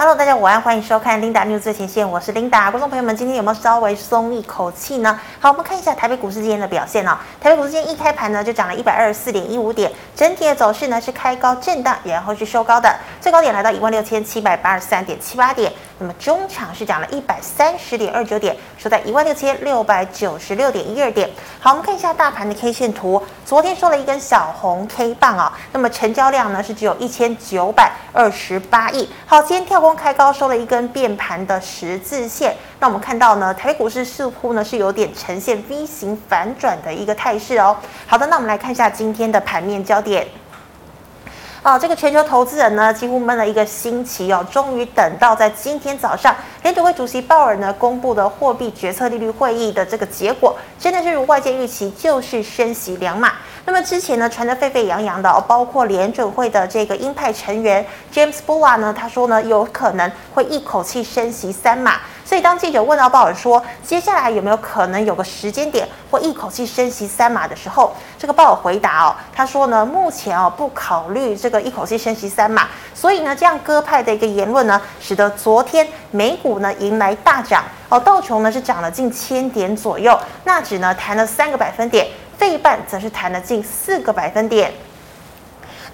Hello，大家午安，欢迎收看 Linda News 最前线，我是 Linda。观众朋友们，今天有没有稍微松一口气呢？好，我们看一下台北股市今天的表现哦。台北股市今天一开盘呢，就涨了一百二十四点一五点，整体的走势呢是开高震荡，然后是收高的，最高点来到一万六千七百八十三点七八点。那么中场是涨了一百三十点二九点，收在一万六千六百九十六点一二点。好，我们看一下大盘的 K 线图，昨天收了一根小红 K 棒啊、那么成交量呢是只有一千九百二十八亿。好，今天跳空开高收了一根变盘的十字线，那我们看到呢，台北股市似乎呢是有点呈现 V 型反转的一个态势哦。好的，那我们来看一下今天的盘面焦点。哦，这个全球投资人呢，几乎闷了一个星期哦，终于等到在今天早上，联储会主席鲍尔呢公布的货币决策利率会议的这个结果，真的是如外界预期，就是升息两码。那么之前呢，传得沸沸扬扬的，包括联准会的这个鹰派成员 James Bullard 呢，他说呢，有可能会一口气升息三码。所以当记者问到鲍尔说，接下来有没有可能有个时间点或一口气升息三码的时候，这个鲍尔回答哦，他说呢，目前哦不考虑这个一口气升息三码。所以呢，这样鸽派的一个言论呢，使得昨天美股呢迎来大涨哦，道琼呢是涨了近千点左右，纳指呢弹了三个百分点，费半则是弹了近四个百分点。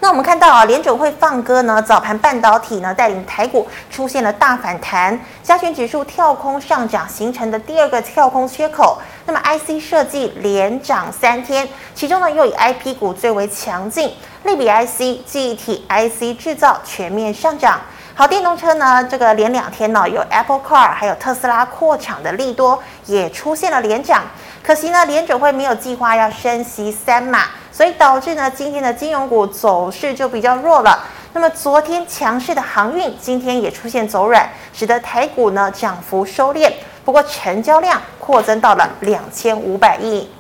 那我们看到啊，联准会放鸽呢，早盘半导体呢带领台股出现了大反弹，加权指数跳空上涨形成的第二个跳空缺口。那么 IC 设计连涨三天，其中呢又以 IP 股最为强劲，类比 IC、记忆体 IC 制造全面上涨。好，电动车呢这个连两天呢有 Apple Car 还有特斯拉扩厂的利多也出现了连涨。可惜呢联准会没有计划要升息三码。所以导致呢，今天的金融股走势就比较弱了。那么昨天强势的航运，今天也出现走软，使得台股呢涨幅收敛。不过成交量扩增到了两千五百亿。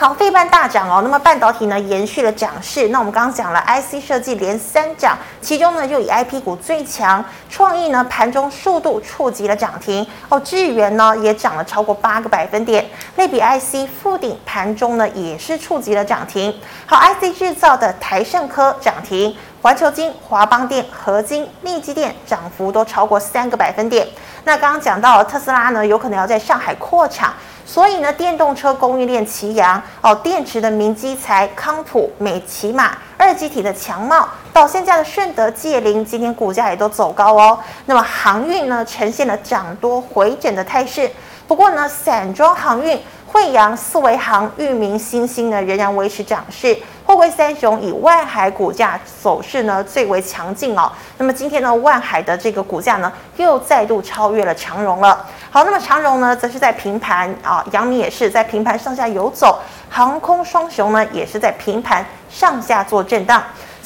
好，费半大涨哦。那么半导体呢延续了涨势。那我们刚刚讲了，IC 设计连三涨，其中呢就以 IP 股最强，创意呢盘中速度触及了涨停哦。智源呢也涨了超过八个百分点，类比 IC 副顶盘中呢也是触及了涨停。好，IC 制造的台盛科涨停，环球晶、华邦电、合晶、力积电涨幅都超过三个百分点。那刚刚讲到特斯拉呢有可能要在上海扩厂。所以呢，电动车供应链齐扬哦，电池的明基材、康普、美琪玛，二极体的强茂，到现在的顺德、界霖，今天股价也都走高哦。那么航运呢，呈现了涨多回整的态势。不过呢，散装航运。惠阳、四维航、裕民、欣兴呢，仍然维持涨势。货柜三雄以万海股价走势呢最为强劲哦。那么今天呢，万海的这个股价呢又再度超越了长荣了。好，那么长荣呢则是在平盘啊，阳明也是在平盘上下游走，航空双雄呢也是在平盘上下做震荡。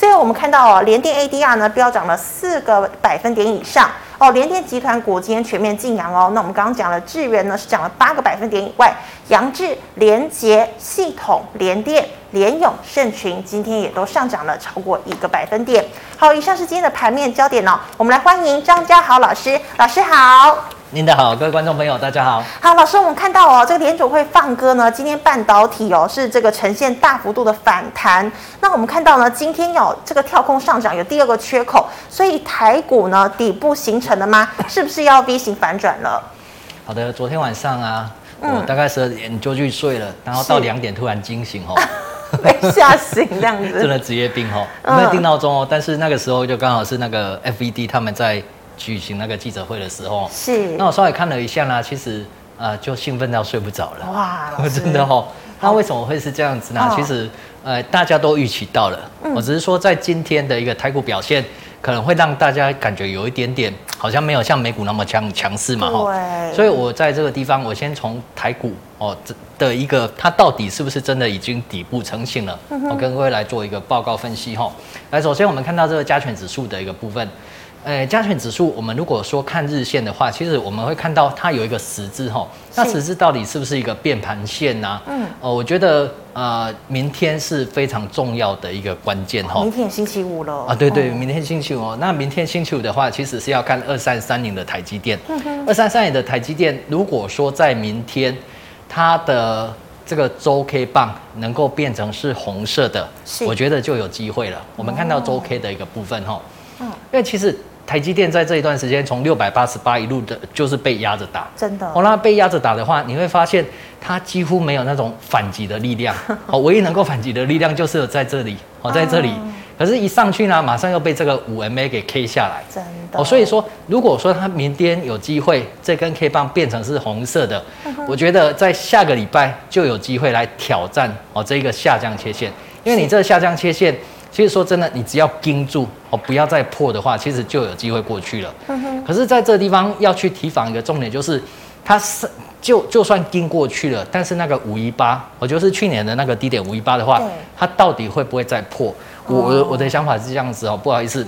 最后我们看到哦，联电 ADR 呢飙涨了四个百分点以上。哦，联电集团股今天全面劲扬哦。那我们刚刚讲了智元呢是涨了八个百分点以外，扬智、联杰、系统、联电、联咏、盛群今天也都上涨了超过一个百分点。好，以上是今天的盘面焦点哦。我们来欢迎张家豪老师，老师好。您的好，各位观众朋友，大家好。好，老师，我们看到哦，这个联总会放歌呢，今天半导体哦是这个呈现大幅度的反弹。那我们看到呢，今天有这个跳空上涨，有第二个缺口，所以台股呢底部形成了吗？是不是要 V 型反转了？好的，昨天晚上啊，我大概十二点就去睡了，然后到两点突然惊醒哦，被吓醒这样子，真的职业病哦，没有定闹钟哦，但是那个时候就刚好是那个 FED 他们在。举行那个记者会的时候，是那我稍微看了一下呢，其实呃就兴奋到睡不着了。哇，真的哦。那为什么会是这样子呢？其实呃大家都预期到了，我只是说在今天的一个台股表现，可能会让大家感觉有一点点好像没有像美股那么强强势嘛。对。所以我在这个地方，我先从台股哦的一个它到底是不是真的已经底部成型了，我跟各位来做一个报告分析哈。来，首先我们看到这个加权指数的一个部分。呃，加权指数，我们如果说看日线的话，其实我们会看到它有一个十字哈，那十字到底是不是一个变盘线呢？嗯，哦，我觉得呃，明天是非常重要的一个关键哈。明天星期五了啊，对对，明天星期五。那明天星期五的话，其实是要看二三三零的台积电。二三三零的台积电，如果说在明天它的这个周 K 棒能够变成是红色的，我觉得就有机会了。我们看到周 K 的一个部分哈，嗯，因为其实。台积电在这一段时间从六百八十八一路的，就是被压着打，真的。哦，那被压着打的话，你会发现它几乎没有那种反击的力量。哦，唯一能够反击的力量就是有在这里，哦，在这里。可是，一上去呢，马上又被这个五 MA 给 K 下来。真的。哦，所以说，如果说它明天有机会这根 K 棒变成是红色的，我觉得在下个礼拜就有机会来挑战哦这个下降切线，因为你这个下降切线。其实说真的，你只要盯住哦，不要再破的话，其实就有机会过去了。可是，在这个地方要去提防一个重点，就是它是就就算盯过去了，但是那个五一八，我就是去年的那个低点五一八的话，它到底会不会再破？我我我的想法是这样子哦，不好意思，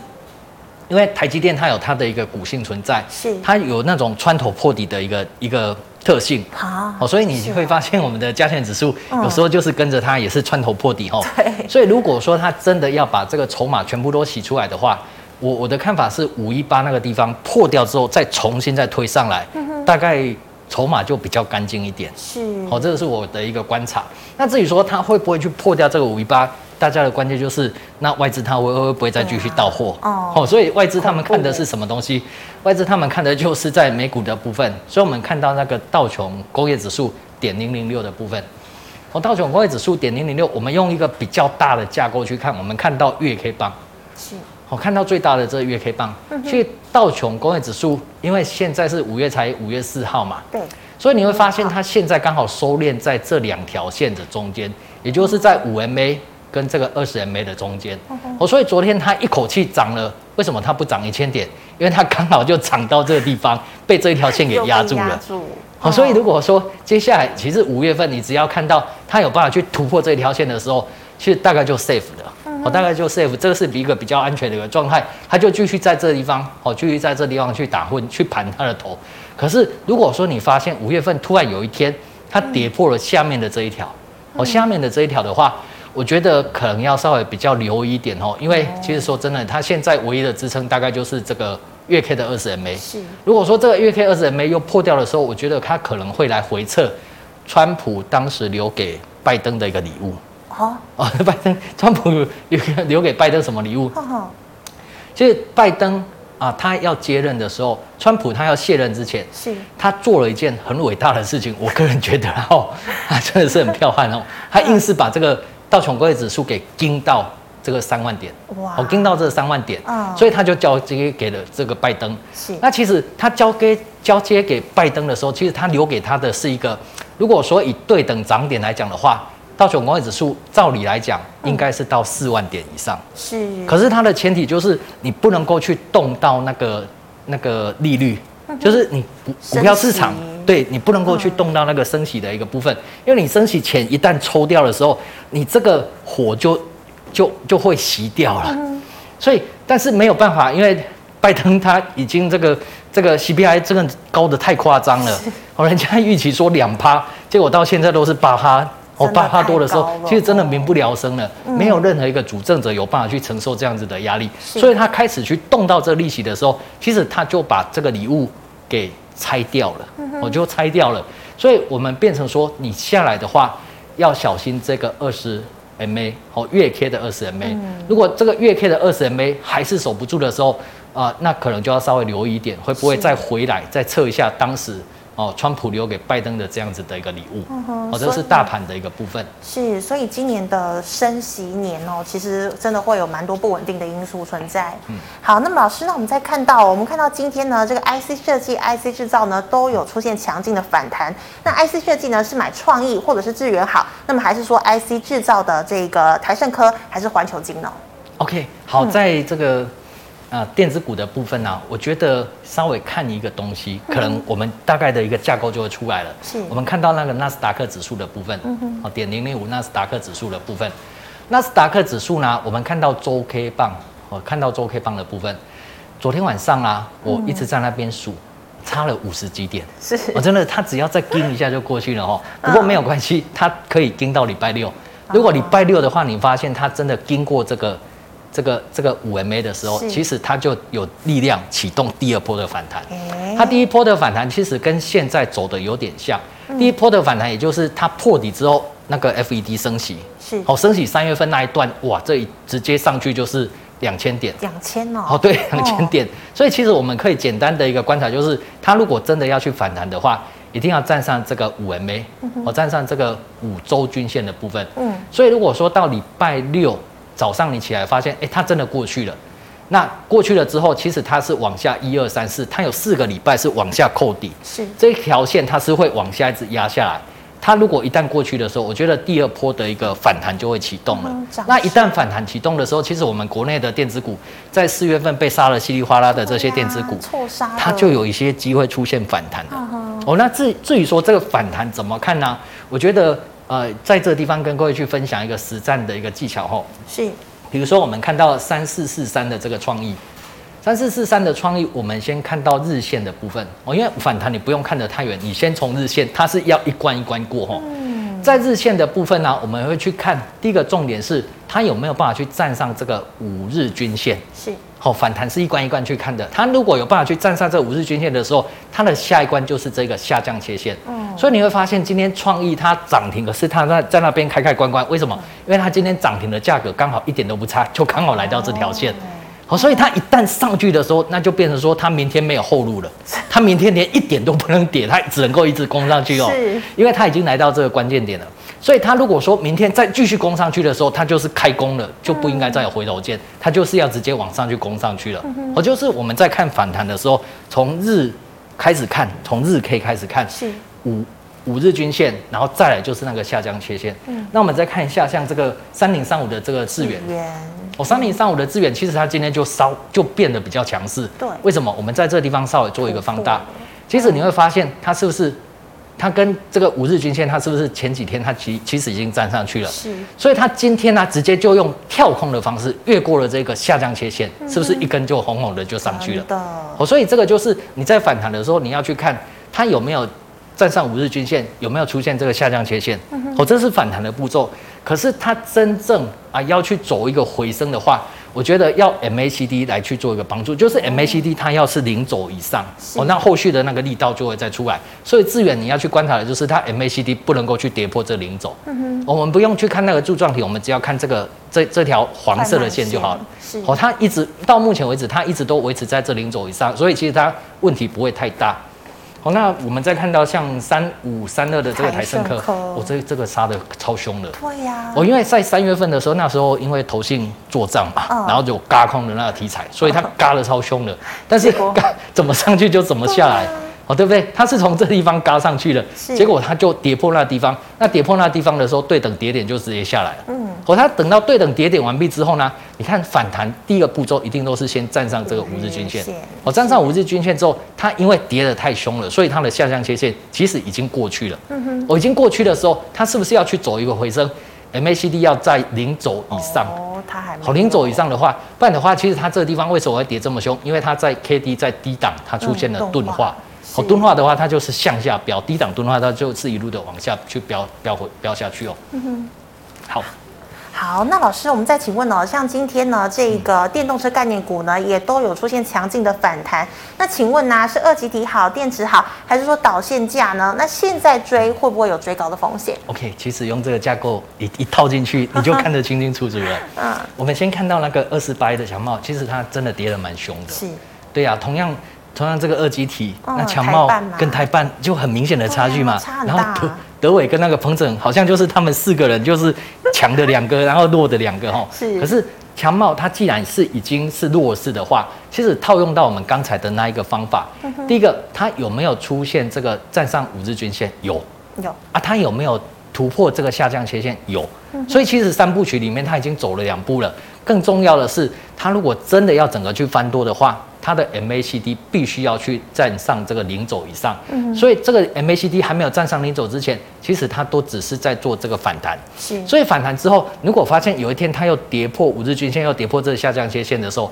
因为台积电它有它的一个股性存在，是它有那种穿头破底的一个一个。特性好，哦，所以你会发现我们的加权指数有时候就是跟着它也是穿头破底哦。对，所以如果说它真的要把这个筹码全部都洗出来的话，我我的看法是五一八那个地方破掉之后再重新再推上来，大概筹码就比较干净一点。是，好，这个是我的一个观察。那至于说它会不会去破掉这个五一八？大家的关键就是，那外资它会会不会再继续到货？哦，哦，所以外资他们看的是什么东西？外资他们看的就是在美股的部分。所以我们看到那个道琼工业指数点零零六的部分，哦，道琼工业指数点零零六，我们用一个比较大的架构去看，我们看到月 K 棒，是，我看到最大的这个月 K 棒。所以道琼工业指数，因为现在是五月才五月四号嘛，对，所以你会发现它现在刚好收敛在这两条线的中间，也就是在五 MA。跟这个二十 MA 的中间，哦，所以昨天它一口气涨了，为什么它不涨一千点？因为它刚好就涨到这个地方，被这一条线给压住了。好，所以如果说接下来，其实五月份你只要看到它有办法去突破这一条线的时候，其实大概就 safe 了。哦，大概就 safe，这个是一个比较安全的一个状态，它就继续在这个地方，哦，继续在这地方去打混，去盘它的头。可是如果说你发现五月份突然有一天它跌破了下面的这一条，哦，下面的这一条的话。我觉得可能要稍微比较留意一点哦，因为其实说真的，它现在唯一的支撑大概就是这个月 K 的二十 MA。是，如果说这个月 K 二十 MA 又破掉的时候，我觉得它可能会来回测川普当时留给拜登的一个礼物。哦 哦，拜登，川普留留给拜登什么礼物？其实拜登啊，他要接任的时候，川普他要卸任之前，是，他做了一件很伟大的事情。我个人觉得哦，他真的是很彪悍哦，他硬是把这个。道琼工业指数给盯到这个三万点，哇！我盯到这三万点，嗯，所以他就交接给了这个拜登。是，那其实他交给交接给拜登的时候，其实他留给他的是一个，如果说以对等涨点来讲的话，道琼工业指数照理来讲应该是到四万点以上。是，可是它的前提就是你不能够去动到那个那个利率，就是你股股票市场。对，你不能够去动到那个升息的一个部分，因为你升息前一旦抽掉的时候，你这个火就就就会熄掉了。所以，但是没有办法，因为拜登他已经这个这个 CPI 这个高的太夸张了，哦，人家预期说两趴，结果到现在都是八趴，哦，八趴多的时候，其实真的民不聊生了，没有任何一个主政者有办法去承受这样子的压力，所以他开始去动到这利息的时候，其实他就把这个礼物给。拆掉了，我就拆掉了，所以我们变成说，你下来的话要小心这个二十 MA 哦，月 K 的二十 MA，如果这个月 K 的二十 MA 还是守不住的时候，啊，那可能就要稍微留意一点，会不会再回来再测一下当时。哦，川普留给拜登的这样子的一个礼物，嗯、哦，这是大盘的一个部分。是，所以今年的升息年哦，其实真的会有蛮多不稳定的因素存在。嗯，好，那么老师，那我们再看到，我们看到今天呢，这个 IC 设计、IC 制造呢都有出现强劲的反弹。那 IC 设计呢是买创意或者是智源好，那么还是说 IC 制造的这个台盛科还是环球金呢？OK，好，在这个。嗯啊，电子股的部分呢、啊，我觉得稍微看一个东西，可能我们大概的一个架构就会出来了。是，我们看到那个纳斯达克指数的部分，哦，点零零五纳斯达克指数的部分，纳斯达克指数呢，我们看到周 K 棒，哦，看到周 K 棒的部分，昨天晚上啊，我一直在那边数，差了五十几点，是，我真的，他只要再盯一下就过去了哦。不过没有关系，他可以盯到礼拜六。如果礼拜六的话，你发现它真的经过这个。这个这个五 MA 的时候，其实它就有力量启动第二波的反弹。它第一波的反弹其实跟现在走的有点像。第一波的反弹，也就是它破底之后，那个 FED 升息，是，好，升息三月份那一段，哇，这一直接上去就是两千点，两千哦，哦，对，两千点。所以其实我们可以简单的一个观察，就是它如果真的要去反弹的话，一定要站上这个五 MA，我站上这个五周均线的部分。嗯，所以如果说到礼拜六早上你起来发现，哎，它真的过去了，那过去了之后，其实它是往下一二三四，它有四个礼拜是往下扣底，是这一条线它是会往下一直压下来。它如果一旦过去的时候，我觉得第二波的一个反弹就会启动了。嗯、那一旦反弹启动的时候，其实我们国内的电子股在四月份被杀了稀里哗啦的这些电子股，错杀、啊，它就有一些机会出现反弹的。嗯、哦，那至至于说这个反弹怎么看呢？我觉得呃，在这个地方跟各位去分享一个实战的一个技巧吼，是，比如说我们看到三四四三的这个创意。三四四三的创意，我们先看到日线的部分哦，因为反弹你不用看得太远，你先从日线，它是要一关一关过哈。在日线的部分呢，我们会去看第一个重点是它有没有办法去站上这个五日均线。是，好，反弹是一关一关去看的。它如果有办法去站上这五日均线的时候，它的下一关就是这个下降切线。嗯，所以你会发现今天创意它涨停，可是它在在那边开开关关，为什么？因为它今天涨停的价格刚好一点都不差，就刚好来到这条线。好，所以它一旦上去的时候，那就变成说它明天没有后路了。它明天连一点都不能跌，它只能够一直攻上去哦。是，因为它已经来到这个关键点了。所以它如果说明天再继续攻上去的时候，它就是开攻了，就不应该再有回头箭，它就是要直接往上去攻上去了。我就是我们在看反弹的时候，从日开始看，从日 K 开始看，是五五日均线，然后再来就是那个下降切线。嗯，那我们再看一下，像这个三零三五的这个智原。哦，三零三五的资源，其实它今天就稍就变得比较强势。对，为什么？我们在这个地方稍微做一个放大，其实你会发现它是不是，它跟这个五日均线，它是不是前几天它其其实已经站上去了？是。所以它今天呢，直接就用跳空的方式越过了这个下降切线，是不是一根就红红的就上去了？哦，所以这个就是你在反弹的时候，你要去看它有没有站上五日均线，有没有出现这个下降切线。哦，这是反弹的步骤。可是它真正啊要去走一个回升的话，我觉得要 MACD 来去做一个帮助，就是 MACD 它要是零轴以上哦，那后续的那个力道就会再出来。所以智原你要去观察的就是它 MACD 不能够去跌破这零轴。嗯哼，我们不用去看那个柱状体，我们只要看这个这这条黄色的线就好了。是哦，它一直到目前为止，它一直都维持在这零轴以上，所以其实它问题不会太大。哦，那我们再看到像三五三二的这个台胜科，我、哦、这这个杀的超凶的。对呀、啊。哦，因为在三月份的时候，那时候因为投信做账嘛，哦、然后就嘎空的那个题材，所以它嘎的超凶的。哦、但是嘎怎么上去就怎么下来。哦，对不对？它是从这地方嘎上去的，是结果它就跌破那地方。那跌破那地方的时候，对等跌点就直接下来了。嗯，哦，它等到对等跌点完毕之后呢，你看反弹第一个步骤一定都是先站上这个五日均线。哦，站上五日均线之后，它因为跌得太凶了，所以它的下降切线其实已经过去了。嗯哼，我已经过去的时候，它是不是要去走一个回升？MACD 要在零轴以上。哦，它还好零轴以上的话，不然的话，其实它这个地方为什么会跌这么凶？因为它在 KD 在低档，它出现了钝化。嗯哦，钝化的话，它就是向下飙；低档钝化，它就是一路的往下去飙，飙回飙下去哦。嗯哼，好，好，那老师，我们再请问哦，像今天呢，这个电动车概念股呢，也都有出现强劲的反弹。那请问呢、啊，是二级体好，电池好，还是说导线价呢？那现在追会不会有追高的风险？OK，其实用这个架构一一套进去，你就看得清清楚楚了。嗯，我们先看到那个二十八的小帽，其实它真的跌得蛮凶的。是，对呀、啊，同样。同样，这个二级体，那强茂跟台办就很明显的差距嘛。然后德德伟跟那个鹏程，好像就是他们四个人就是强的两个，然后弱的两个哈。是。可是强茂它既然是已经是弱势的话，其实套用到我们刚才的那一个方法，第一个它有没有出现这个站上五日均线？有。有。啊，它有没有突破这个下降切线？有。所以其实三部曲里面它已经走了两步了。更重要的是，它如果真的要整个去翻多的话。它的 MACD 必须要去站上这个零轴以上，嗯，所以这个 MACD 还没有站上零轴之前，其实它都只是在做这个反弹。是，所以反弹之后，如果发现有一天它又跌破五日均线，又跌破这个下降切线的时候，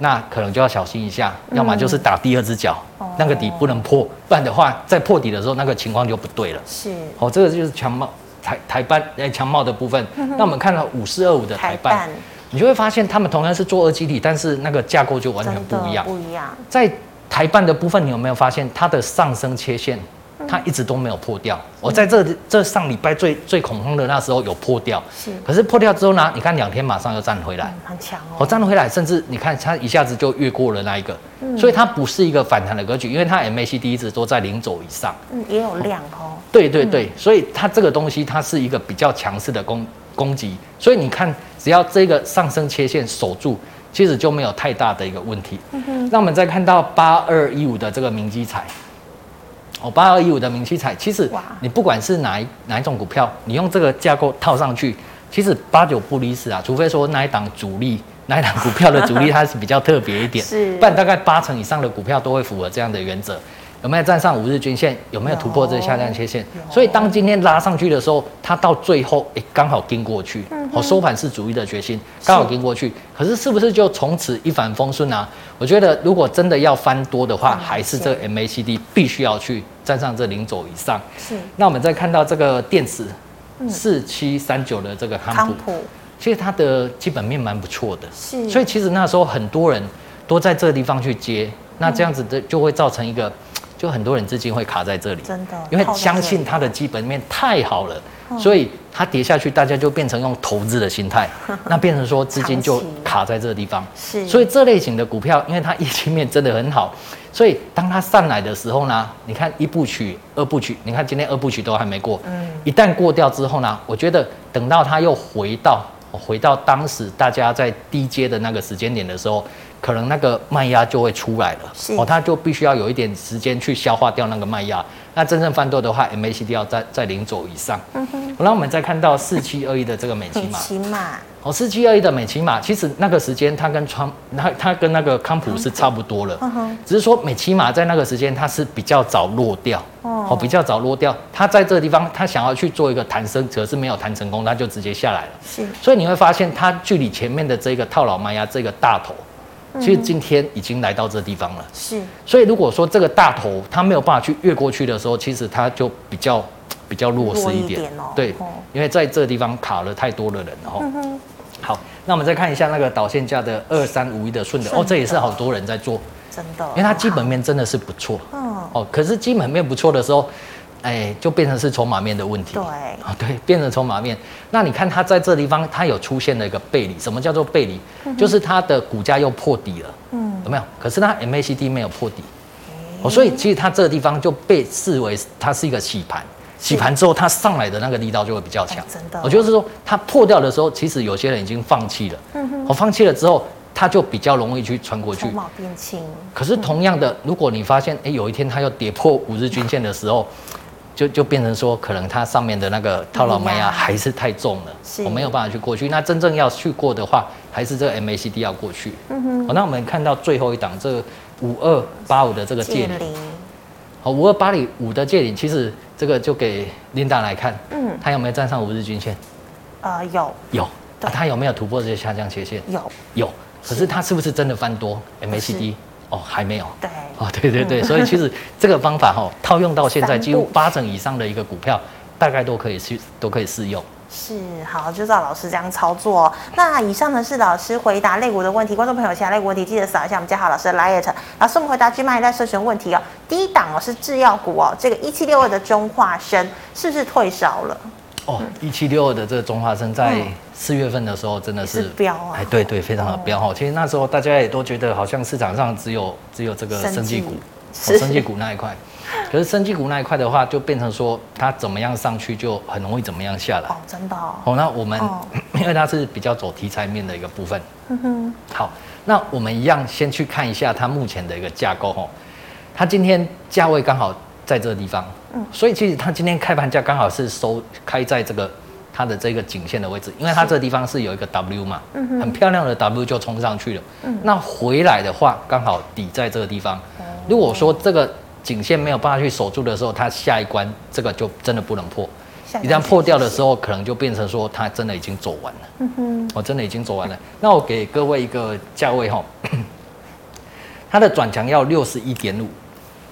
那可能就要小心一下，要么就是打第二只脚，那个底不能破，不然的话，在破底的时候，那个情况就不对了。是，哦，这个就是强貌台台半诶强茂的部分。那我们看到五四二五的台半。你就会发现，他们同样是做二极体，但是那个架构就完全不一样。不一样。在台半的部分，你有没有发现它的上升切线它一直都没有破掉。我在这这上礼拜最最恐慌的那时候有破掉，是。可是破掉之后呢，你看两天马上又站回来，很强哦。我站回来，甚至你看它一下子就越过了那一个，所以它不是一个反弹的格局，因为它 MACD 一直都在零轴以上，嗯，也有量哦。对对对，所以它这个东西它是一个比较强势的攻攻击，所以你看只要这个上升切线守住。其实就没有太大的一个问题。那我们再看到八二一五的这个明基彩，哦，八二一五的明基彩，其实你不管是哪一哪一种股票，你用这个架构套上去，其实八九不离十啊。除非说那一档主力，那一档股票的主力 它是比较特别一点，是，不然大概八成以上的股票都会符合这样的原则。有没有站上五日均线？有没有突破这个下降切线？所以当今天拉上去的时候，它到最后诶刚好跟过去。哦，收盘是主力的决心，刚好跟过去。可是是不是就从此一帆风顺啊？我觉得如果真的要翻多的话，还是这个 MACD 必须要去站上这零轴以上。是。那我们再看到这个电池四七三九的这个康普，其实它的基本面蛮不错的。是。所以其实那时候很多人都在这个地方去接，那这样子的就会造成一个。就很多人资金会卡在这里，真的，因为相信它的基本面太好了，所以它跌下去，大家就变成用投资的心态，那变成说资金就卡在这个地方。是，所以这类型的股票，因为它业绩面真的很好，所以当它上来的时候呢，你看一部曲、二部曲，你看今天二部曲都还没过，嗯，一旦过掉之后呢，我觉得等到它又回到回到当时大家在低阶的那个时间点的时候。可能那个卖压就会出来了，哦，它就必须要有一点时间去消化掉那个卖压。那真正翻多的话，MACD 要在在零轴以上。嗯哼。然后我们再看到四七二一的这个美琪玛。美琪玛。哦，四七二一的美琪玛，其实那个时间它跟川，它它跟那个康普是差不多了。嗯哼。只是说美琪玛在那个时间它是比较早落掉。哦。比较早落掉，它在这个地方它想要去做一个弹升，可是没有弹成功，它就直接下来了。是。所以你会发现它距离前面的这个套牢卖压这个大头。其实今天已经来到这地方了，是。所以如果说这个大头它没有办法去越过去的时候，其实它就比较 比较弱势一点，对，因为在这个地方卡了太多的人了哈。好，那我们再看一下那个导线价的二三五一的顺德。哦，这也是好多人在做，真的，因为它基本面真的是不错，嗯，哦，可是基本面不错的时候。哎，就变成是筹码面的问题。对，啊，对，变成筹码面。那你看它在这地方，它有出现了一个背离。什么叫做背离？嗯、就是它的股价又破底了。嗯，有没有？可是它 MACD 没有破底。哦、欸，所以其实它这个地方就被视为它是一个洗盘。洗盘之后，它上来的那个力道就会比较强。真的。我就是说，它破掉的时候，其实有些人已经放弃了。嗯哼。我放弃了之后，它就比较容易去穿过去。可是同样的，如果你发现，哎，有一天它要跌破五日均线的时候。就就变成说，可能它上面的那个套牢卖压还是太重了，我没有办法去过去。那真正要去过的话，还是这个 MACD 要过去。嗯哼。好，那我们看到最后一档，这个五二八五的这个借领。好，五二八五的借领，其实这个就给 Linda 来看，嗯，它有没有站上五日均线？呃，有。有。啊它有没有突破这些下降切线？有。有。可是它是不是真的翻多 MACD？哦，还没有。对。哦，对对对，所以其实这个方法哈，套用到现在，几乎八成以上的一个股票，大概都可以去都可以适用。是，好，就照老师这样操作哦。那以上呢是老师回答类股的问题，观众朋友其他类股问题记得扫一下我们家豪老师的 LINE。老师，我们回答 GMoney 在社群问题哦。第一档哦是制药股哦，这个一七六二的中化生是不是退烧了？哦，一七六二的这个中化生在四月份的时候真的是飙啊！哎，对对，非常的标哈。其实那时候大家也都觉得好像市场上只有只有这个生技股，生技股那一块。可是生技股那一块的话，就变成说它怎么样上去就很容易怎么样下来。哦，真的哦。哦，那我们 因为它是比较走题材面的一个部分。嗯哼。好，那我们一样先去看一下它目前的一个架构哈。它今天价位刚好在这个地方。嗯，所以其实它今天开盘价刚好是收开在这个它的这个颈线的位置，因为它这个地方是有一个 W 嘛，很漂亮的 W 就冲上去了。嗯，那回来的话刚好抵在这个地方。如果说这个颈线没有办法去守住的时候，它下一关这个就真的不能破。一旦破掉的时候，可能就变成说它真的已经走完了。嗯哼，我真的已经走完了。那我给各位一个价位哈，它的转强要六十一点五。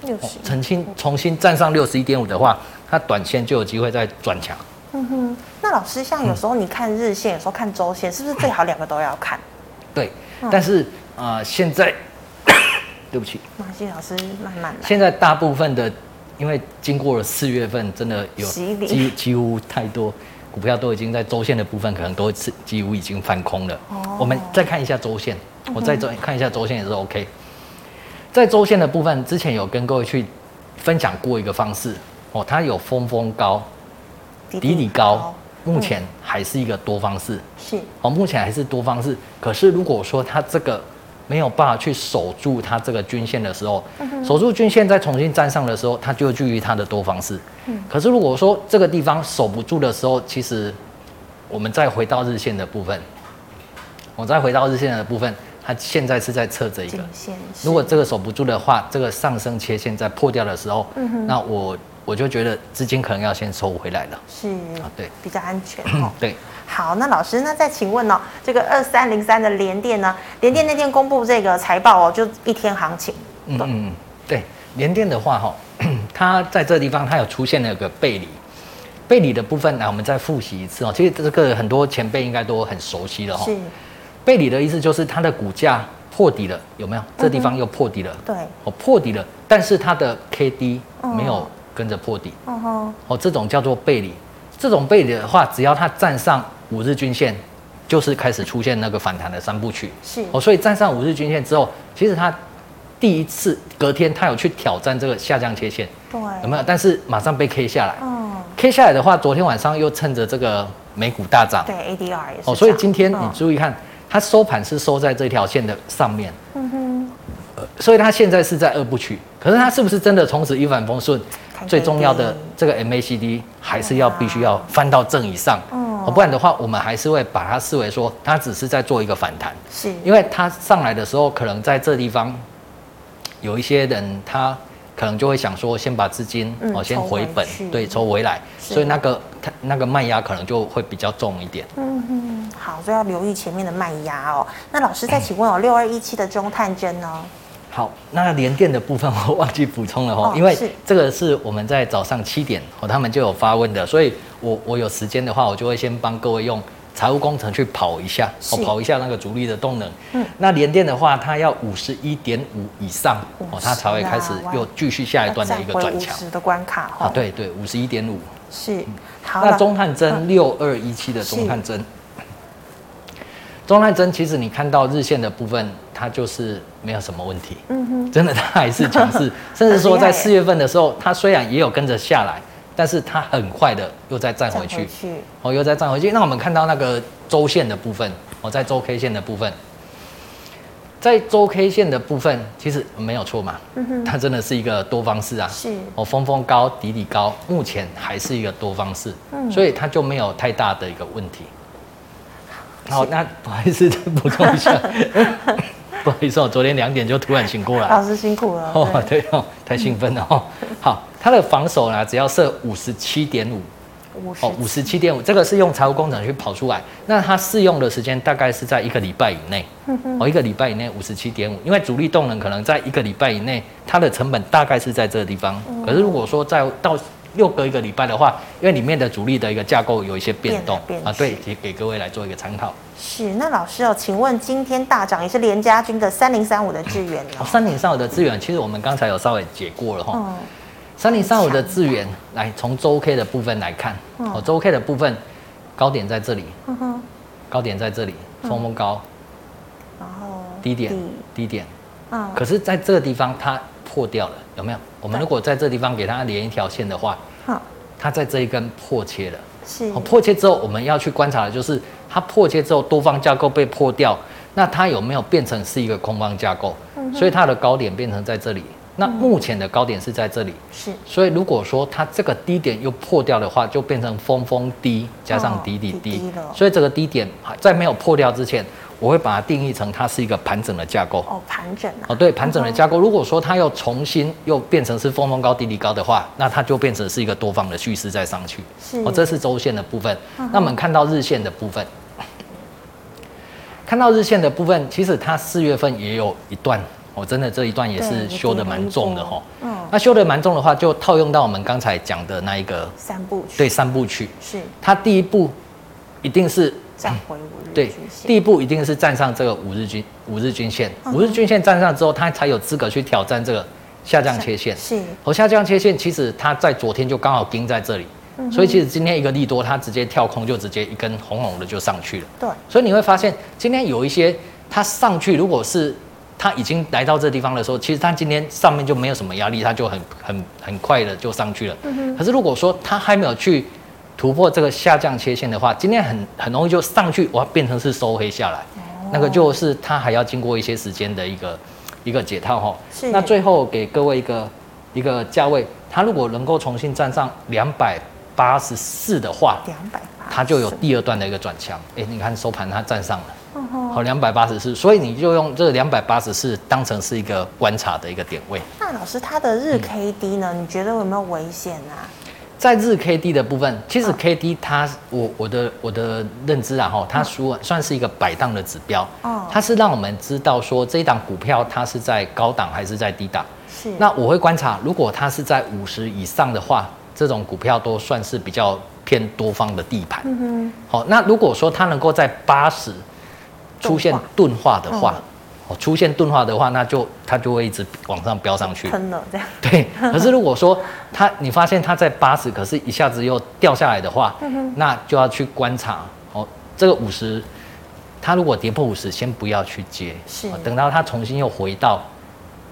六十，重新重新站上六十一点五的话，它短线就有机会再转强。嗯哼，那老师，像有时候你看日线，有时候看周线，是不是最好两个都要看？对，但是啊、呃，现在 对不起，马西老师慢慢来。现在大部分的因为经过了四月份，真的有几几乎太多股票都已经在周线的部分，可能都是几乎已经翻空了。哦，我们再看一下周线，我再周看一下周线也是 OK。在周线的部分，之前有跟各位去分享过一个方式哦，它有峰峰高，底底高，目前还是一个多方式。是哦，目前还是多方式。可是如果说它这个没有办法去守住它这个均线的时候，守住均线再重新站上的时候，它就居于它的多方式。可是如果说这个地方守不住的时候，其实我们再回到日线的部分，我再回到日线的部分，它现在是在测这一个。如果这个守不住的话，这个上升切线在破掉的时候，嗯那我我就觉得资金可能要先收回来了。是啊，对，比较安全 哦。对。好，那老师，那再请问哦，这个二三零三的联电呢？联电那天公布这个财报哦，就一天行情。嗯嗯，对，联电的话哈，它在这个地方它有出现了一个背离，背离的部分来我们再复习一次哦。其实这个很多前辈应该都很熟悉了哈。是。背离的意思就是它的股价破底了，有没有？这地方又破底了。对。哦，破底了，但是它的 K D 没有跟着破底。嗯哼。哦，这种叫做背离。这种背离的话，只要它站上。五日均线就是开始出现那个反弹的三部曲，是哦，所以站上五日均线之后，其实它第一次隔天它有去挑战这个下降切线，对，有没有？但是马上被 K 下来，嗯，K 下来的话，昨天晚上又趁着这个美股大涨，对，ADR 也是哦，所以今天你注意看，它收盘是收在这条线的上面，嗯哼，呃，所以它现在是在二部曲，可是它是不是真的从此一帆风顺？最重要的这个 MACD 还是要必须要翻到正以上。哦不然的话，我们还是会把它视为说，它只是在做一个反弹，是，因为它上来的时候，可能在这地方有一些人，他可能就会想说，先把资金哦先回本，对，抽回来，所以那个它那个卖压可能就会比较重一点。嗯嗯，好，所以要留意前面的卖压哦。那老师再请问哦，六二一七的中探针呢？好，那联电的部分我忘记补充了哦，因为这个是我们在早上七点哦，他们就有发问的，所以我我有时间的话，我就会先帮各位用财务工程去跑一下，哦，跑一下那个主力的动能。嗯，那联电的话，它要五十一点五以上哦，它才会开始又继续下一段的一个转强。的关卡。啊，对对，五十一点五。是。好，那中探针六二一七的中探针。中探针其实你看到日线的部分，它就是没有什么问题。嗯哼，真的它还是强势，甚至说在四月份的时候，它虽然也有跟着下来，但是它很快的又再站回去。回去哦，又再站回去。那我们看到那个周线的部分，哦，在周 K 线的部分，在周 K 线的部分其实没有错嘛。嗯哼，它真的是一个多方式啊。是。哦，峰峰高，底底高，目前还是一个多方式。嗯。所以它就没有太大的一个问题。好，那不好意思，再补充一下，不好意思，我昨天两点就突然醒过来，老师辛苦了。哦，对哦，太兴奋了哦。好，它的防守呢，只要设五十七点五，哦，五十七点五，这个是用财务工程去跑出来。那它适用的时间大概是在一个礼拜以内，哦，一个礼拜以内五十七点五，因为主力动能可能在一个礼拜以内，它的成本大概是在这个地方。可是如果说在到又隔一个礼拜的话，因为里面的主力的一个架构有一些变动变啊，对，也给各位来做一个参考。是，那老师哦，请问今天大涨也是联家军的三零三五的资源哦。三零三五的资源，其实我们刚才有稍微解过了哈。嗯。三零三五的资源，来从周 K 的部分来看，哦，周 K 的部分高点在这里，高点在这里，峰峰高，然后低点低点，嗯，可是在这个地方它破掉了，有没有？我们如果在这地方给它连一条线的话，好，它在这一根破切了，是，破切之后我们要去观察的就是它破切之后多方架构被破掉，那它有没有变成是一个空方架构？嗯，所以它的高点变成在这里，那目前的高点是在这里，是，所以如果说它这个低点又破掉的话，就变成峰峰低加上底底低，所以这个低点在没有破掉之前。我会把它定义成它是一个盘整的架构。哦，盘整哦，对，盘整的架构。如果说它又重新又变成是峰峰高、低低高的话，那它就变成是一个多方的趋势再上去。是。哦，这是周线的部分。那我们看到日线的部分，看到日线的部分，其实它四月份也有一段哦，真的这一段也是修的蛮重的哈。嗯，那修的蛮重的话，就套用到我们刚才讲的那一个三部曲。对，三部曲是它第一步一定是。站回五日均线，对，第一步一定是站上这个五日均五日均线，五日均线站上之后，它才有资格去挑战这个下降切线是，好，下降切线其实它在昨天就刚好盯在这里，嗯、所以其实今天一个利多，它直接跳空就直接一根红红的就上去了。对，所以你会发现今天有一些它上去，如果是它已经来到这地方的时候，其实它今天上面就没有什么压力，它就很很很快的就上去了。嗯、可是如果说它还没有去突破这个下降切线的话，今天很很容易就上去，哇，变成是收黑下来，哦、那个就是它还要经过一些时间的一个。一个解套哈，是。那最后给各位一个一个价位，它如果能够重新站上两百八十四的话，两百八，它就有第二段的一个转强。哎，你看收盘它站上了，好两百八十四，所以你就用这两百八十四当成是一个观察的一个点位。那老师，它的日 K D 呢？嗯、你觉得有没有危险啊？在日 K D 的部分，其实 K D 它，我我的我的认知啊，哈，它算算是一个摆荡的指标，哦它是让我们知道说这一档股票它是在高档还是在低档。是。那我会观察，如果它是在五十以上的话，这种股票都算是比较偏多方的地盘。嗯哼。好，那如果说它能够在八十出现钝化的话。哦，出现钝化的话，那就它就会一直往上飙上去。喷了这样。对，可是如果说它，你发现它在八十，可是一下子又掉下来的话，那就要去观察哦。这个五十，它如果跌破五十，先不要去接，是，等到它重新又回到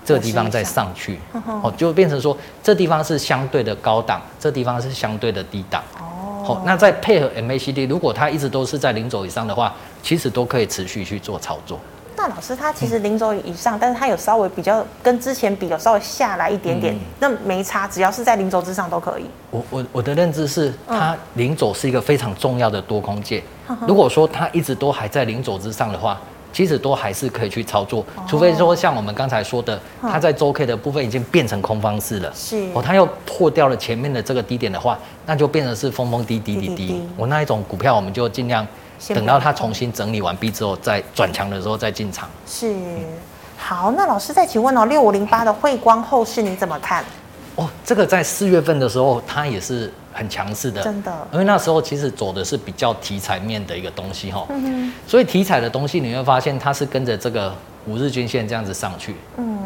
这个地方再上去，哦，就变成说这地方是相对的高档，这地方是相对的低档。哦，好，那再配合 MACD，如果它一直都是在零轴以上的话，其实都可以持续去做操作。那老师他其实零轴以上，嗯、但是他有稍微比较跟之前比有稍微下来一点点，嗯、那没差，只要是在零轴之上都可以。我我我的认知是，它零轴是一个非常重要的多空界。嗯、如果说它一直都还在零轴之上的话，其实都还是可以去操作，哦、除非说像我们刚才说的，它在周 K 的部分已经变成空方式了，是哦，它又破掉了前面的这个低点的话，那就变成是峰峰低低低低。我那一种股票，我们就尽量。等到它重新整理完毕之后，再转强的时候再进场。是，好，那老师再请问哦，六五零八的汇光后市你怎么看？哦，这个在四月份的时候，它也是很强势的，真的。因为那时候其实走的是比较题材面的一个东西哈，嗯哼。所以题材的东西你会发现它是跟着这个五日均线这样子上去，嗯，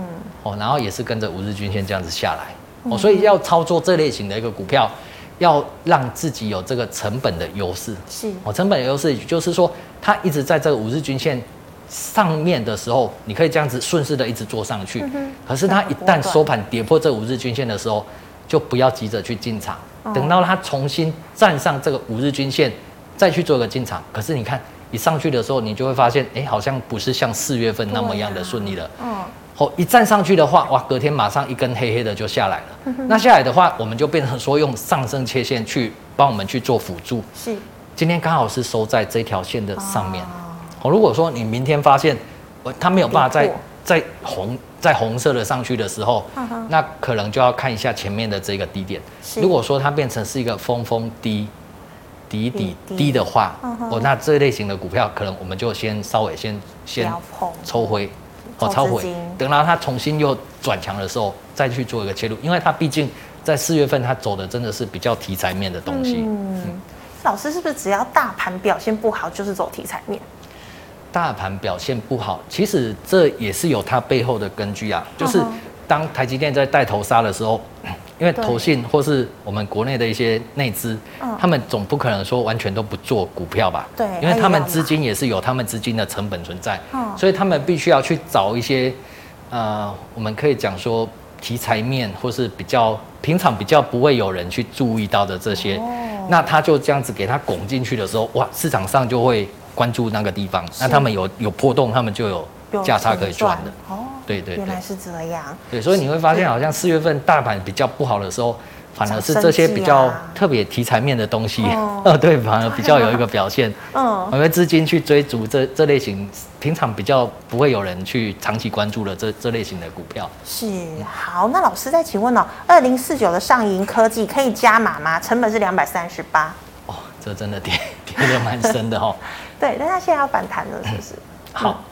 哦，然后也是跟着五日均线这样子下来，哦，所以要操作这类型的一个股票。要让自己有这个成本的优势，是哦，成本的优势就是说，它一直在这个五日均线上面的时候，你可以这样子顺势的一直做上去。嗯、可是它一旦收盘跌破这五日均线的时候，就不要急着去进场，哦、等到它重新站上这个五日均线，再去做一个进场。可是你看，一上去的时候，你就会发现，哎，好像不是像四月份那么样的顺利了。嗯、啊。哦，一站上去的话，哇，隔天马上一根黑黑的就下来了。嗯、那下来的话，我们就变成说用上升切线去帮我们去做辅助。是，今天刚好是收在这条线的上面。哦，如果说你明天发现，它没有办法在在红在红色的上去的时候，嗯、那可能就要看一下前面的这个低点。是如果说它变成是一个峰峰低底底低的话，嗯、哦，那这类型的股票可能我们就先稍微先先抽回。哦，超回，等到它重新又转强的时候，再去做一个切入，因为它毕竟在四月份它走的真的是比较题材面的东西。嗯，嗯老师是不是只要大盘表现不好就是走题材面？大盘表现不好，其实这也是有它背后的根据啊，就是当台积电在带头杀的时候。因为投信或是我们国内的一些内资，嗯、他们总不可能说完全都不做股票吧？对，因为他们资金也是有他们资金的成本存在，嗯、所以他们必须要去找一些，呃，我们可以讲说题材面或是比较平常比较不会有人去注意到的这些，哦、那他就这样子给他拱进去的时候，哇，市场上就会关注那个地方，那他们有有波动，他们就有价差可以赚的。哦对对，对，原来是这样。对，所以你会发现，好像四月份大盘比较不好的时候，反而是这些比较特别题材面的东西，呃，对，反而 比较有一个表现。嗯，因为资金去追逐这这类型，平常比较不会有人去长期关注的这这类型的股票。是，好，那老师再请问哦，二零四九的上银科技可以加码吗？成本是两百三十八。哦，这真的跌跌得蛮深的哦。对，但它现在要反弹了，是不是？好。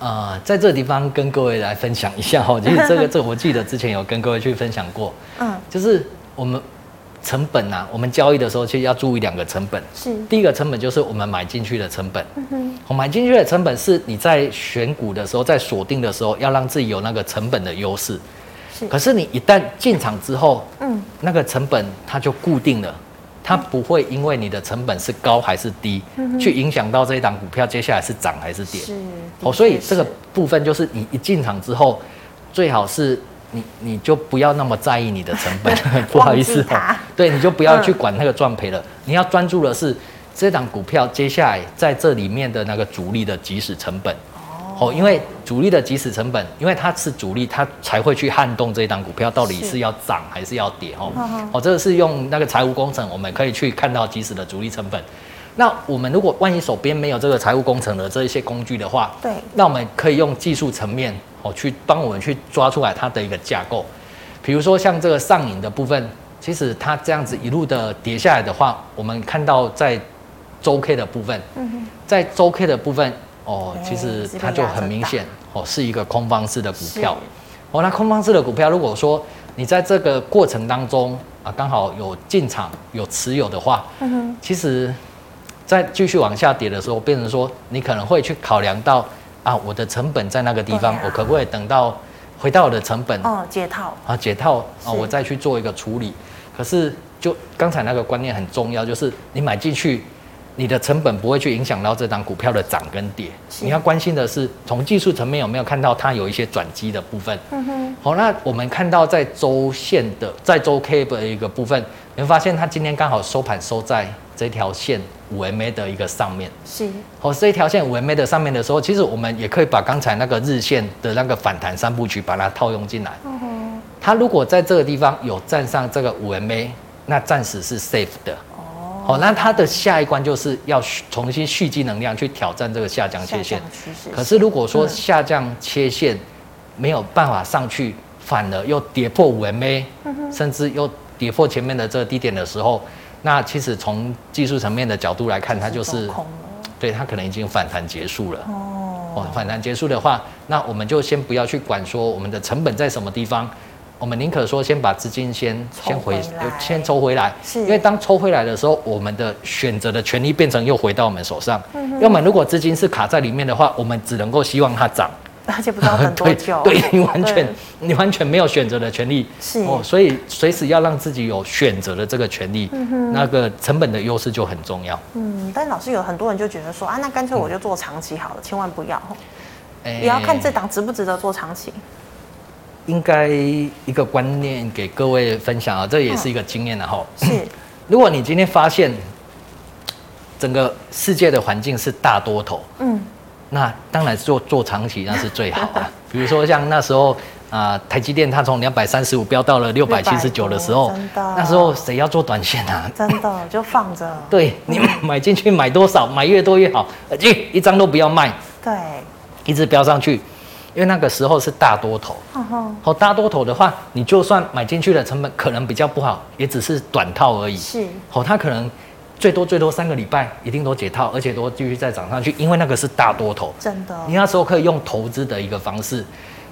呃，在这个地方跟各位来分享一下哈，其实这个这个、我记得之前有跟各位去分享过，嗯，就是我们成本啊，我们交易的时候其实要注意两个成本。是，第一个成本就是我们买进去的成本。嗯哼，我买进去的成本是你在选股的时候，在锁定的时候，要让自己有那个成本的优势。是，可是你一旦进场之后，嗯，那个成本它就固定了，它不会因为你的成本是高还是低，嗯、去影响到这一档股票接下来是涨还是跌。是，哦，所以这个部分就是你一进场之后，最好是。你你就不要那么在意你的成本，不好意思哦，对，你就不要去管那个赚赔了。嗯、你要专注的是这档股票接下来在这里面的那个主力的即时成本哦，因为主力的即时成本，因为它是主力，它才会去撼动这档股票到底是要涨还是要跌哦。哦，这个是用那个财务工程，我们可以去看到即时的主力成本。那我们如果万一手边没有这个财务工程的这一些工具的话，对，那我们可以用技术层面。哦，去帮我们去抓出来它的一个架构，比如说像这个上影的部分，其实它这样子一路的跌下来的话，我们看到在周 K 的部分，在周 K 的部分，哦，其实它就很明显，哦，是一个空方式的股票。哦，那空方式的股票，如果说你在这个过程当中啊，刚好有进场有持有的话，嗯哼其实，在继续往下跌的时候，变成说你可能会去考量到。啊，我的成本在那个地方，啊、我可不可以等到回到我的成本？哦，解套啊，解套啊，我再去做一个处理。可是，就刚才那个观念很重要，就是你买进去，你的成本不会去影响到这档股票的涨跟跌。你要关心的是，从技术层面有没有看到它有一些转机的部分。嗯哼。好，那我们看到在周线的，在周 K 的一个部分，你会发现它今天刚好收盘收在这条线。五 MA 的一个上面是，好，这一条线五 MA 的上面的时候，其实我们也可以把刚才那个日线的那个反弹三部曲把它套用进来。嗯哼，它如果在这个地方有站上这个五 MA，那暂时是 safe 的。哦，好，那它的下一关就是要重新蓄积能量去挑战这个下降切线。可是如果说下降切线没有办法上去，反而又跌破五 MA，甚至又跌破前面的这个低点的时候。那其实从技术层面的角度来看，它就是，对，它可能已经反弹结束了。哦，反弹结束的话，那我们就先不要去管说我们的成本在什么地方，我们宁可说先把资金先先回先抽回来，因为当抽回来的时候，我们的选择的权利变成又回到我们手上。嗯要么如果资金是卡在里面的话，我们只能够希望它涨。而且不知道等多久，对，对你完全你完全没有选择的权利，是。哦，所以随时要让自己有选择的这个权利，嗯哼，那个成本的优势就很重要。嗯，但老师有很多人就觉得说啊，那干脆我就做长期好了，嗯、千万不要，也要看这档值不值得做长期。应该一个观念给各位分享啊，这也是一个经验的哈。是，如果你今天发现整个世界的环境是大多头，嗯。那当然做做长期那是最好的，比如说像那时候啊、呃，台积电它从两百三十五飙到了六百七十九的时候，那时候谁要做短线啊？真的就放着。对，你买进去买多少，买越多越好，一一张都不要卖。对，一直飙上去，因为那个时候是大多头。好，大多头的话，你就算买进去的成本可能比较不好，也只是短套而已。是，好，它可能。最多最多三个礼拜一定都解套，而且都继续再涨上去，因为那个是大多头。真的，你那时候可以用投资的一个方式，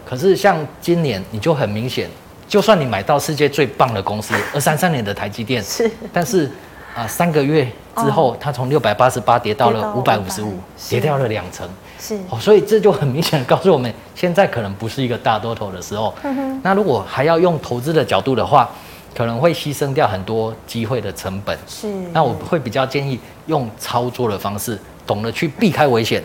可是像今年你就很明显，就算你买到世界最棒的公司 二三三年的台积电，是，但是啊、呃、三个月之后，哦、它从六百八十八跌到了五百五十五，跌掉了两成。是，哦，所以这就很明显的告诉我们，现在可能不是一个大多头的时候。嗯，那如果还要用投资的角度的话。可能会牺牲掉很多机会的成本，是。那我会比较建议用操作的方式，懂得去避开危险，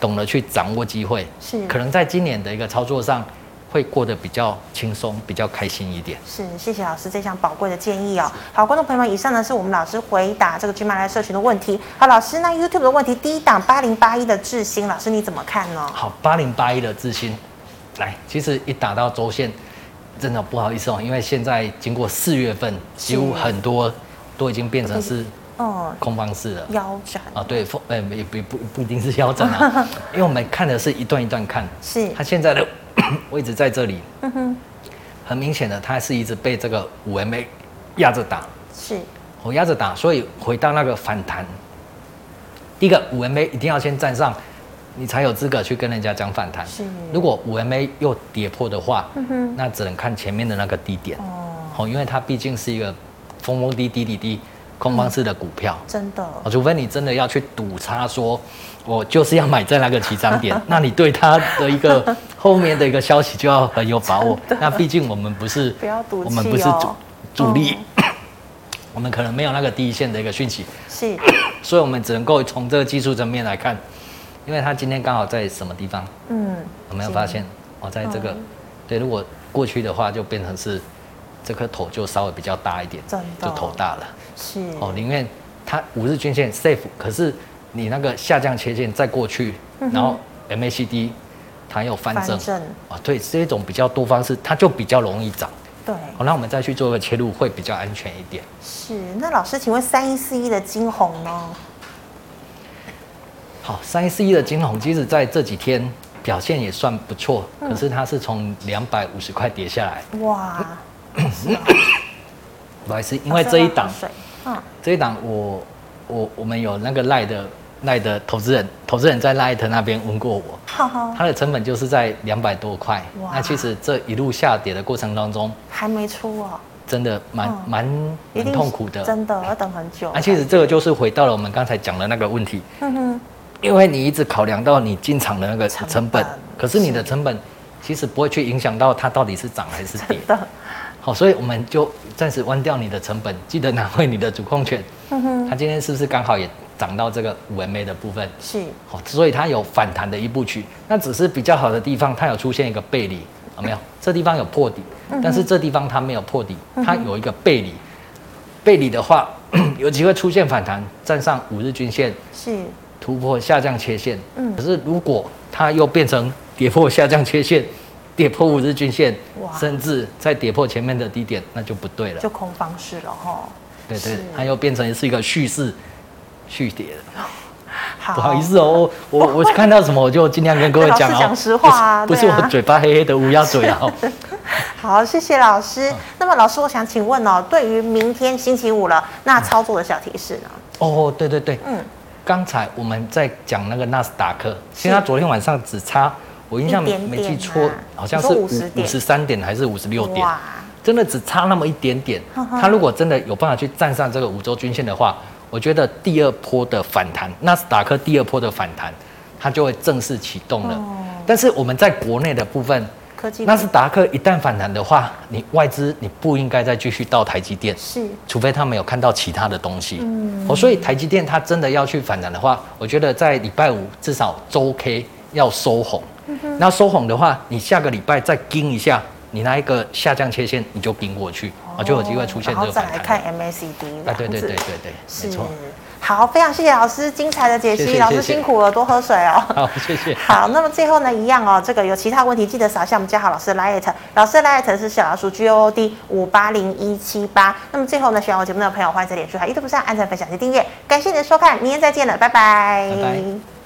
懂得去掌握机会，是。可能在今年的一个操作上，会过得比较轻松，比较开心一点。是，谢谢老师这项宝贵的建议哦。好，观众朋友们，以上呢是我们老师回答这个 GMoney 社群的问题。好，老师，那 YouTube 的问题，第一档八零八一的智新，老师你怎么看呢？好，八零八一的智新，来，其实一打到周线。真的不好意思哦，因为现在经过四月份，几乎很多都已经变成是空方式了，腰斩啊，对，呃，也不不不一定是腰斩啊，因为我们看的是一段一段看，是它现在的位置在这里，嗯哼，很明显的它是一直被这个五 MA 压着打，是，我压着打，所以回到那个反弹，第一个五 MA 一定要先站上。你才有资格去跟人家讲反弹。是，如果五 MA 又跌破的话，嗯哼，那只能看前面的那个低点。哦，因为它毕竟是一个峰峰低低低低空方式的股票，嗯、真的，除非你真的要去赌它，说我就是要买在那个起涨点，那你对它的一个 后面的一个消息就要很有把握。那毕竟我们不是，不要赌我们不是主主力，嗯、我们可能没有那个第一线的一个讯息，是，所以我们只能够从这个技术层面来看，因为它今天刚好在什么地方？嗯，有没有发现？哦，在这个，嗯、对，如果过去的话，就变成是这颗头就稍微比较大一点，就头大了。是。哦，宁愿它五日均线 safe，可是你那个下降切线再过去，嗯、然后 MACD 它又翻正，啊、哦，对，这种比较多方式，它就比较容易涨。对，好，那我们再去做个切入会比较安全一点。是，那老师，请问三一四一的晶宏呢？好，三一四一的晶宏，其实在这几天。表现也算不错，可是它是从两百五十块跌下来。哇！不好意思，因为这一档，嗯，这一档我我我们有那个赖的赖的投资人，投资人在赖特那边问过我，他的成本就是在两百多块。那其实这一路下跌的过程当中，还没出哦，真的蛮蛮蛮痛苦的，真的要等很久。那其实这个就是回到了我们刚才讲的那个问题。嗯哼。因为你一直考量到你进场的那个成本，成本可是你的成本其实不会去影响到它到底是涨还是跌。好，所以我们就暂时弯掉你的成本，记得拿回你的主控权。嗯哼，它今天是不是刚好也涨到这个五 MA 的部分？是。好，所以它有反弹的一部曲。那只是比较好的地方，它有出现一个背离，有没有？这地方有破底，但是这地方它没有破底，它有一个背离。背离的话，有机会出现反弹，站上五日均线。是。突破下降切线，嗯，可是如果它又变成跌破下降切线，跌破五日均线，哇甚至再跌破前面的低点，那就不对了，就空方式了哈。对对，它又变成是一个蓄势续跌了。好不好意思哦，我我我看到什么我就尽量跟各位讲哦。讲实话啊，不是我嘴巴黑黑的乌鸦嘴啊。好，谢谢老师。嗯、那么老师，我想请问哦，对于明天星期五了，那操作的小提示呢？哦，对对对，嗯。刚才我们在讲那个纳斯达克，其实它昨天晚上只差，我印象没记错，好像是五五十三点还是五十六点，真的只差那么一点点。它如果真的有办法去站上这个五周均线的话，我觉得第二波的反弹，纳斯达克第二波的反弹，它就会正式启动了。但是我们在国内的部分。纳斯达克一旦反弹的话，你外资你不应该再继续到台积电，是，除非他没有看到其他的东西。嗯，哦，所以台积电它真的要去反弹的话，我觉得在礼拜五至少周 K 要收红。那收红的话，你下个礼拜再盯一下，你那一个下降切线你就盯过去，哦，就有机会出现这个反弹。然后再来看 MACD。啊，对对对对对，是没错。好，非常谢谢老师精彩的解析，谢谢老师辛苦了，多喝水哦。好，谢谢。好，那么最后呢，一样哦，这个有其他问题记得扫一下我们嘉豪老师的 LINE，老师的 LINE 是小老鼠 G O O D 五八零一七八。那么最后呢，喜欢我节目的朋友，欢迎在脸书、还有 YouTube 上按赞、分享及订阅。感谢你的收看，明天再见了，拜拜。拜拜。